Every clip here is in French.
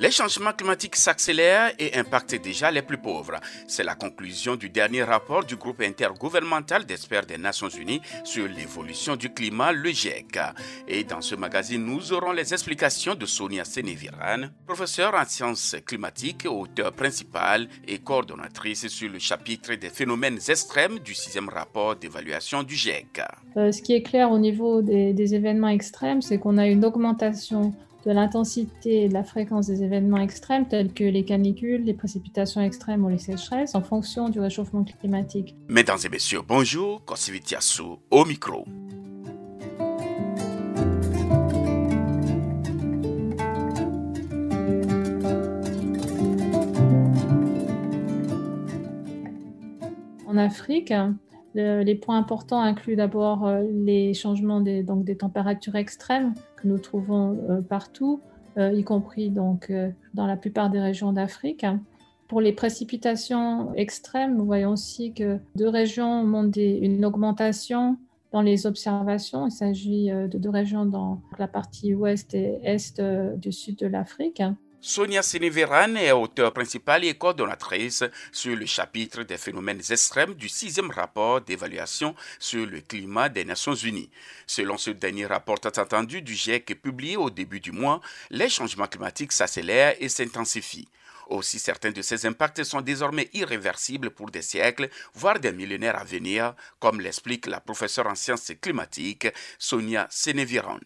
Les changements climatiques s'accélèrent et impactent déjà les plus pauvres. C'est la conclusion du dernier rapport du groupe intergouvernemental d'experts des Nations Unies sur l'évolution du climat, le GIEC. Et dans ce magazine, nous aurons les explications de Sonia Seneviran, professeure en sciences climatiques, auteure principale et coordonnatrice sur le chapitre des phénomènes extrêmes du sixième rapport d'évaluation du GIEC. Euh, ce qui est clair au niveau des événements extrêmes, c'est qu'on a une augmentation de l'intensité et de la fréquence des événements extrêmes tels que les canicules, les précipitations extrêmes ou les sécheresses en fonction du réchauffement climatique. Mesdames et messieurs, bonjour, Kosivitiasu au micro. En Afrique, les points importants incluent d'abord euh, les changements des, donc des températures extrêmes que nous trouvons euh, partout, euh, y compris donc, dans la plupart des régions d'Afrique. Pour les précipitations extrêmes, nous voyons aussi que deux régions montrent une augmentation dans les observations. Il s'agit de deux régions dans la partie ouest et est du sud de l'Afrique. Sonia Sénéveran est auteure principale et coordonnatrice sur le chapitre des phénomènes extrêmes du sixième rapport d'évaluation sur le climat des Nations Unies. Selon ce dernier rapport attendu du GIEC publié au début du mois, les changements climatiques s'accélèrent et s'intensifient. Aussi, certains de ces impacts sont désormais irréversibles pour des siècles, voire des millénaires à venir, comme l'explique la professeure en sciences climatiques Sonia Sénéviran.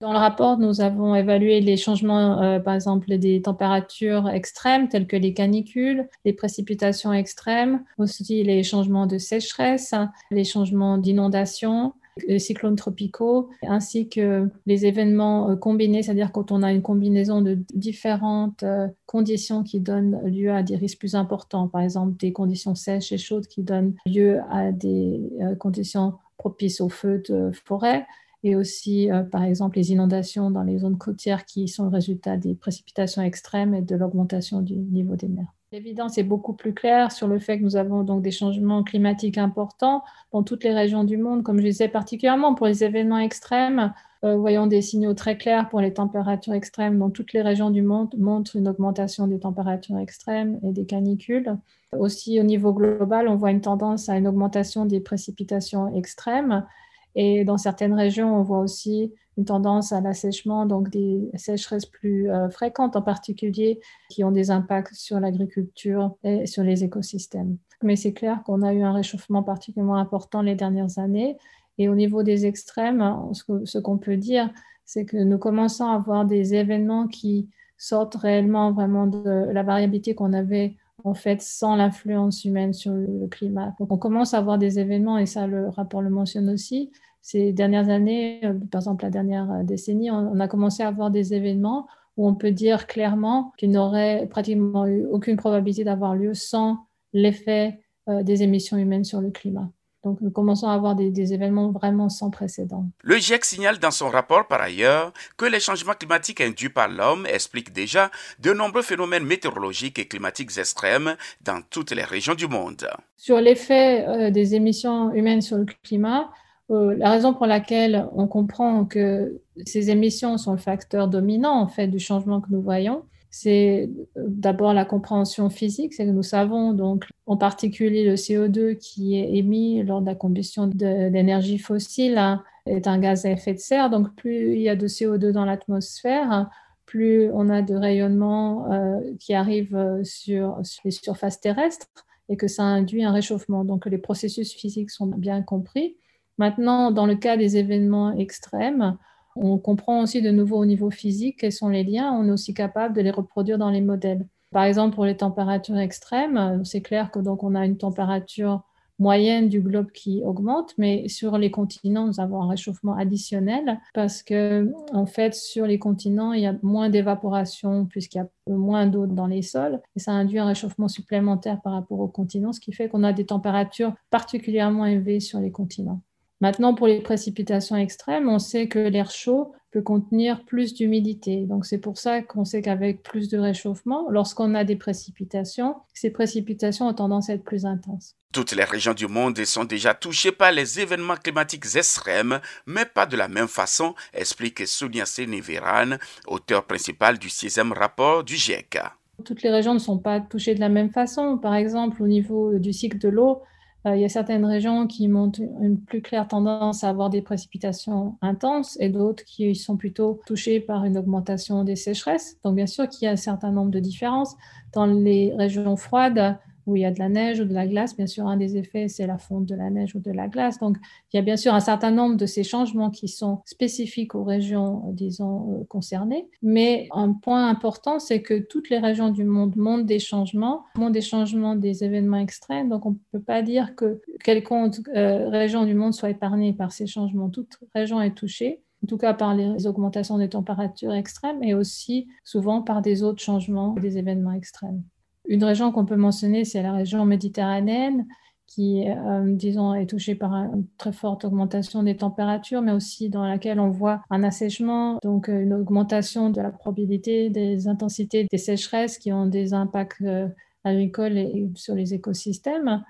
Dans le rapport, nous avons évalué les changements, euh, par exemple, des températures extrêmes telles que les canicules, les précipitations extrêmes, aussi les changements de sécheresse, les changements d'inondation, les cyclones tropicaux, ainsi que les événements euh, combinés, c'est-à-dire quand on a une combinaison de différentes euh, conditions qui donnent lieu à des risques plus importants, par exemple des conditions sèches et chaudes qui donnent lieu à des conditions propices aux feux de forêt et aussi, euh, par exemple, les inondations dans les zones côtières qui sont le résultat des précipitations extrêmes et de l'augmentation du niveau des mers. L'évidence est beaucoup plus claire sur le fait que nous avons donc des changements climatiques importants dans toutes les régions du monde, comme je disais, particulièrement pour les événements extrêmes. Euh, voyons des signaux très clairs pour les températures extrêmes dans toutes les régions du monde montrent une augmentation des températures extrêmes et des canicules. Aussi, au niveau global, on voit une tendance à une augmentation des précipitations extrêmes et dans certaines régions, on voit aussi une tendance à l'assèchement, donc des sécheresses plus euh, fréquentes en particulier, qui ont des impacts sur l'agriculture et sur les écosystèmes. Mais c'est clair qu'on a eu un réchauffement particulièrement important les dernières années. Et au niveau des extrêmes, ce qu'on peut dire, c'est que nous commençons à avoir des événements qui sortent réellement vraiment de la variabilité qu'on avait en fait sans l'influence humaine sur le climat. Donc on commence à avoir des événements, et ça le rapport le mentionne aussi, ces dernières années, euh, par exemple la dernière euh, décennie, on a commencé à avoir des événements où on peut dire clairement qu'il n'aurait pratiquement eu aucune probabilité d'avoir lieu sans l'effet euh, des émissions humaines sur le climat. Donc nous commençons à avoir des, événements vraiment sans précédent. Le GIEC signale dans son rapport par ailleurs que les changements climatiques induits par l'homme expliquent déjà de nombreux phénomènes météorologiques et climatiques extrêmes dans toutes les régions du monde. Sur l'effet euh, des émissions humaines sur le climat, euh, la raison pour laquelle on comprend que ces émissions sont le facteur dominant en fait du changement que nous voyons, c'est euh, d'abord la compréhension physique, c'est que nous savons donc en particulier le CO2 qui est émis lors de la combustion d'énergie fossile hein, est un gaz à effet de serre. Donc plus il y a de CO2 dans l'atmosphère, plus on a de rayonnement euh, qui arrive euh, sur, sur, les surfaces terrestres et que ça induit un réchauffement. Donc les processus physiques sont bien compris. Maintenant, dans le cas des événements extrêmes, on comprend aussi de nouveau au niveau physique quels sont les liens. On est aussi capable de les reproduire dans les modèles. Par exemple, pour les températures extrêmes, c'est clair que donc on a une température moyenne du globe qui augmente, mais sur les continents, nous avons un réchauffement additionnel parce que, en fait, sur les continents, il y a moins d'évaporation puisqu'il y a moins d'eau dans les sols et ça induit un réchauffement supplémentaire par rapport aux continents, ce qui fait qu'on a des températures particulièrement élevées sur les continents. Maintenant, pour les précipitations extrêmes, on sait que l'air chaud peut contenir plus d'humidité. Donc c'est pour ça qu'on sait qu'avec plus de réchauffement, lorsqu'on a des précipitations, ces précipitations ont tendance à être plus intenses. Toutes les régions du monde sont déjà touchées par les événements climatiques extrêmes, mais pas de la même façon, explique Sonia Sénévéran, auteur principal du sixième rapport du GIEC. Toutes les régions ne sont pas touchées de la même façon. Par exemple, au niveau du cycle de l'eau, il y a certaines régions qui montrent une plus claire tendance à avoir des précipitations intenses et d'autres qui sont plutôt touchées par une augmentation des sécheresses. Donc, bien sûr qu'il y a un certain nombre de différences. Dans les régions froides, où il y a de la neige ou de la glace. Bien sûr, un des effets, c'est la fonte de la neige ou de la glace. Donc, il y a bien sûr un certain nombre de ces changements qui sont spécifiques aux régions, disons, euh, concernées. Mais un point important, c'est que toutes les régions du monde montrent des changements, montrent des changements des événements extrêmes. Donc, on ne peut pas dire que quelconque euh, région du monde soit épargnée par ces changements. Toute région est touchée en tout cas par les augmentations des températures extrêmes et aussi souvent par des autres changements des événements extrêmes. Une région qu'on peut mentionner, c'est la région méditerranéenne, qui, euh, disons, est touchée par une très forte augmentation des températures, mais aussi dans laquelle on voit un assèchement, donc euh, une augmentation de la probabilité des intensités des sécheresses qui ont des impacts euh, agricoles et, sur les écosystèmes.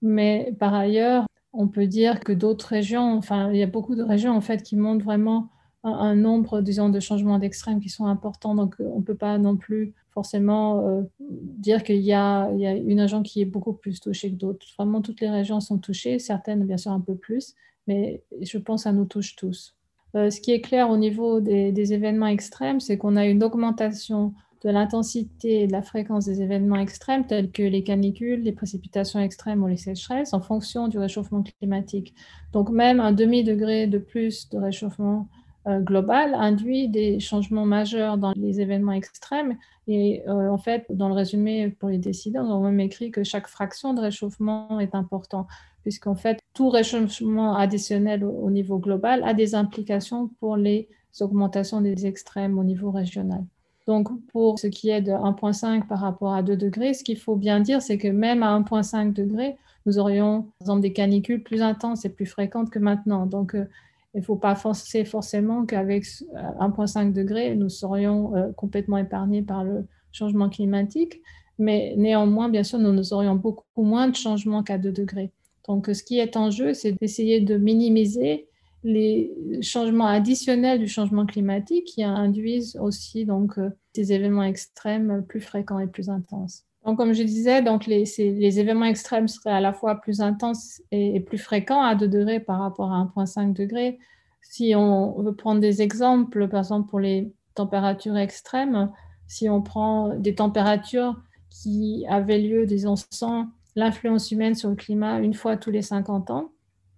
Mais par ailleurs, on peut dire que d'autres régions, enfin, il y a beaucoup de régions en fait qui montrent vraiment un, nombre, disons, de changements d'extrêmes qui sont importants. Donc, on ne peut pas non plus forcément euh, dire qu'il y, a, une région qui est beaucoup plus touchée que d'autres. Vraiment, toutes les régions sont touchées, certaines bien sûr un peu plus, mais je pense que ça nous touche tous. Euh, ce qui est clair au niveau des, événements extrêmes, c'est qu'on a une augmentation de l'intensité et de la fréquence des événements extrêmes tels que les canicules, les précipitations extrêmes ou les sécheresses en fonction du réchauffement climatique. Donc même un demi-degré de plus de réchauffement euh, global induit des changements majeurs dans les événements extrêmes. Et euh, en fait, dans le résumé pour les décideurs, on a même écrit que chaque fraction de réchauffement est important, puisqu'en fait, tout réchauffement additionnel au, niveau global a des implications pour les augmentations des extrêmes au niveau régional. Donc, pour ce qui est de 1,5 par rapport à 2 degrés, ce qu'il faut bien dire, c'est que même à 1,5 degrés, nous aurions, par exemple, des canicules plus intenses et plus fréquentes que maintenant. Donc, euh, il ne faut pas penser forcément qu'avec 1,5 degré, nous serions euh, complètement épargnés par le changement climatique, mais néanmoins, bien sûr, nous, aurions beaucoup moins de changements qu'à 2 degrés. Donc, ce qui est en jeu, c'est d'essayer de minimiser les changements additionnels du changement climatique qui induisent aussi donc, euh, des événements extrêmes plus fréquents et plus intenses. Donc, comme je disais, donc les, événements extrêmes seraient à la fois plus intenses et, plus fréquents à 2 degrés par rapport à 1,5 degré. Si on veut prendre des exemples, par exemple pour les températures extrêmes, si on prend des températures qui avaient lieu, disons, sans l'influence humaine sur le climat une fois tous les 50 ans,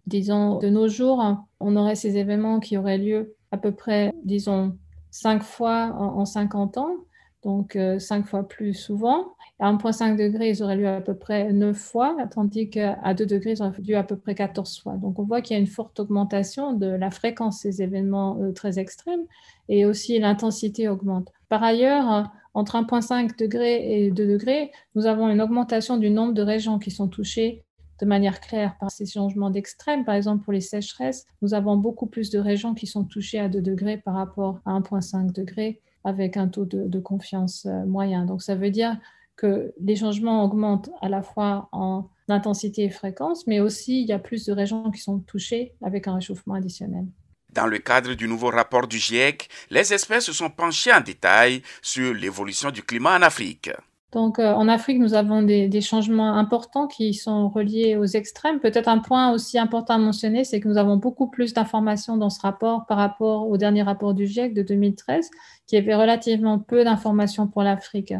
disons, de nos jours, on aurait ces événements qui auraient lieu à peu près, disons, 5 fois en 50 ans donc euh, cinq fois plus souvent. À 1,5 degré, ils auraient lieu à peu près 9 fois, tandis qu'à 2 degrés, ils auraient lieu à peu près 14 fois. Donc on voit qu'il y a une forte augmentation de la fréquence des événements euh, très extrêmes et aussi l'intensité augmente. Par ailleurs, entre 1,5 degré et 2 degrés, nous avons une augmentation du nombre de régions qui sont touchées de manière claire par ces changements d'extrême. Par exemple, pour les sécheresses, nous avons beaucoup plus de régions qui sont touchées à 2 degrés par rapport à 1,5 degré avec un taux de, confiance euh, moyen. Donc ça veut dire que les changements augmentent à la fois en intensité et fréquence, mais aussi il y a plus de régions qui sont touchées avec un réchauffement additionnel. Dans le cadre du nouveau rapport du GIEC, les experts se sont penchés en détail sur l'évolution du climat en Afrique. Donc, euh, en Afrique, nous avons des, changements importants qui sont reliés aux extrêmes. Peut-être un point aussi important à mentionner, c'est que nous avons beaucoup plus d'informations dans ce rapport par rapport au dernier rapport du GIEC de 2013, qui avait relativement peu d'informations pour l'Afrique.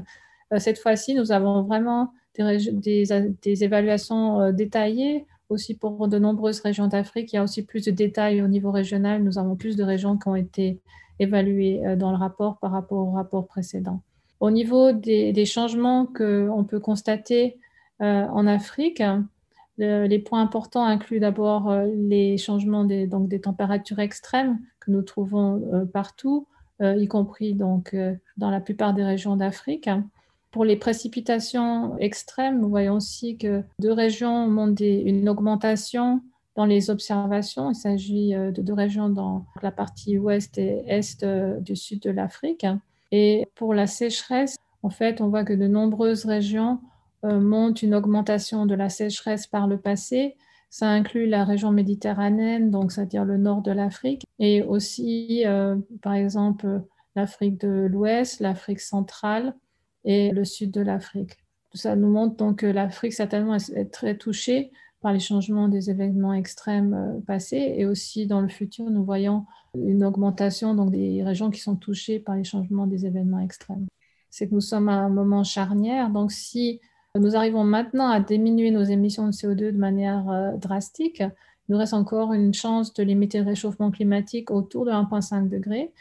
Euh, cette fois-ci, nous avons vraiment des, évaluations euh, détaillées aussi pour de nombreuses régions d'Afrique. Il y a aussi plus de détails au niveau régional. Nous avons plus de régions qui ont été évaluées dans le rapport par rapport au rapport précédent. Au niveau des, changements qu'on peut constater euh, en Afrique, les points importants incluent d'abord euh, les changements des, donc des températures extrêmes que nous trouvons euh, partout, y compris donc, dans la plupart des régions d'Afrique. Pour les précipitations extrêmes, nous voyons aussi que deux régions montrent une augmentation Dans les observations, il s'agit de deux régions dans la partie ouest et est du sud de l'Afrique. Et pour la sécheresse, en fait, on voit que de nombreuses régions montrent une augmentation de la sécheresse par le passé, ça inclut la région méditerranéenne, donc c'est-à-dire le nord de l'Afrique, et aussi, euh, par exemple, l'Afrique de l'Ouest, l'Afrique centrale et le sud de l'Afrique. Ça nous montre donc que l'Afrique certainement est très touchée par les changements des événements extrêmes euh, passés et aussi dans le futur, nous voyons une augmentation donc des régions qui sont touchées par les changements des événements extrêmes. C'est que nous sommes à un moment charnière. Donc, si nous arrivons maintenant à diminuer nos émissions de CO2 de manière euh, drastique. Il nous reste encore une chance de limiter le réchauffement climatique autour de 1,5 degré.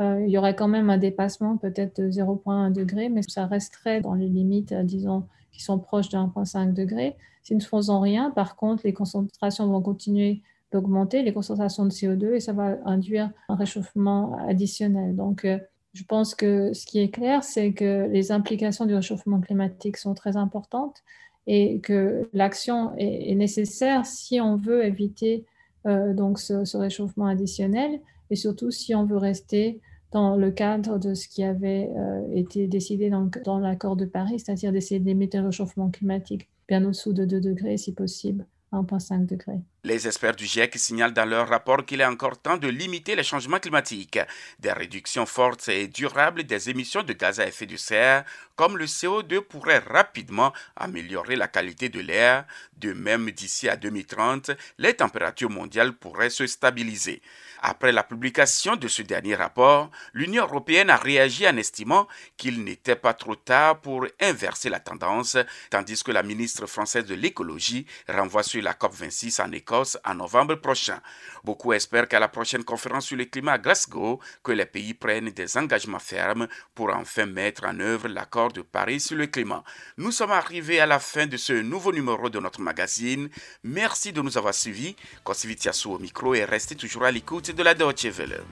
Euh, il y aurait quand même un dépassement peut-être de 0,1 degré, mais ça resterait dans les limites, disons, qui sont proches de 1,5 degré. Si nous ne faisons rien, par contre, les concentrations vont continuer d'augmenter, les concentrations de CO2, et ça va induire un réchauffement additionnel. Donc, je pense que ce qui est clair, c'est que les implications du réchauffement climatique sont très importantes et que l'action est, nécessaire si on veut éviter euh, donc ce, réchauffement additionnel et surtout si on veut rester dans le cadre de ce qui avait euh, été décidé dans, l'accord de Paris, c'est-à-dire d'essayer de limiter le réchauffement climatique bien au-dessous de 2 degrés si possible. 1,5 degrés. Les experts du GIEC signalent dans leur rapport qu'il est encore temps de limiter les changements climatiques. Des réductions fortes et durables des émissions de gaz à effet de serre, comme le CO2, pourraient rapidement améliorer la qualité de l'air. De même, d'ici à 2030, les températures mondiales pourraient se stabiliser. Après la publication de ce dernier rapport, l'Union européenne a réagi en estimant qu'il n'était pas trop tard pour inverser la tendance, tandis que la ministre française de l'écologie renvoie sur la COP26 en Écosse en novembre prochain. Beaucoup espèrent qu'à la prochaine conférence sur le climat à Glasgow, que les pays prennent des engagements fermes pour enfin mettre en œuvre l'accord de Paris sur le climat. Nous sommes arrivés à la fin de ce nouveau numéro de notre magazine. Merci de nous avoir suivis. Kosivitiasu au micro et restez toujours à l'écoute de la Deutsche Welle.